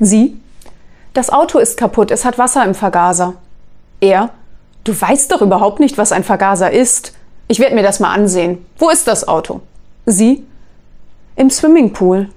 Sie? Das Auto ist kaputt, es hat Wasser im Vergaser. Er? Du weißt doch überhaupt nicht, was ein Vergaser ist. Ich werde mir das mal ansehen. Wo ist das Auto? Sie? Im Swimmingpool.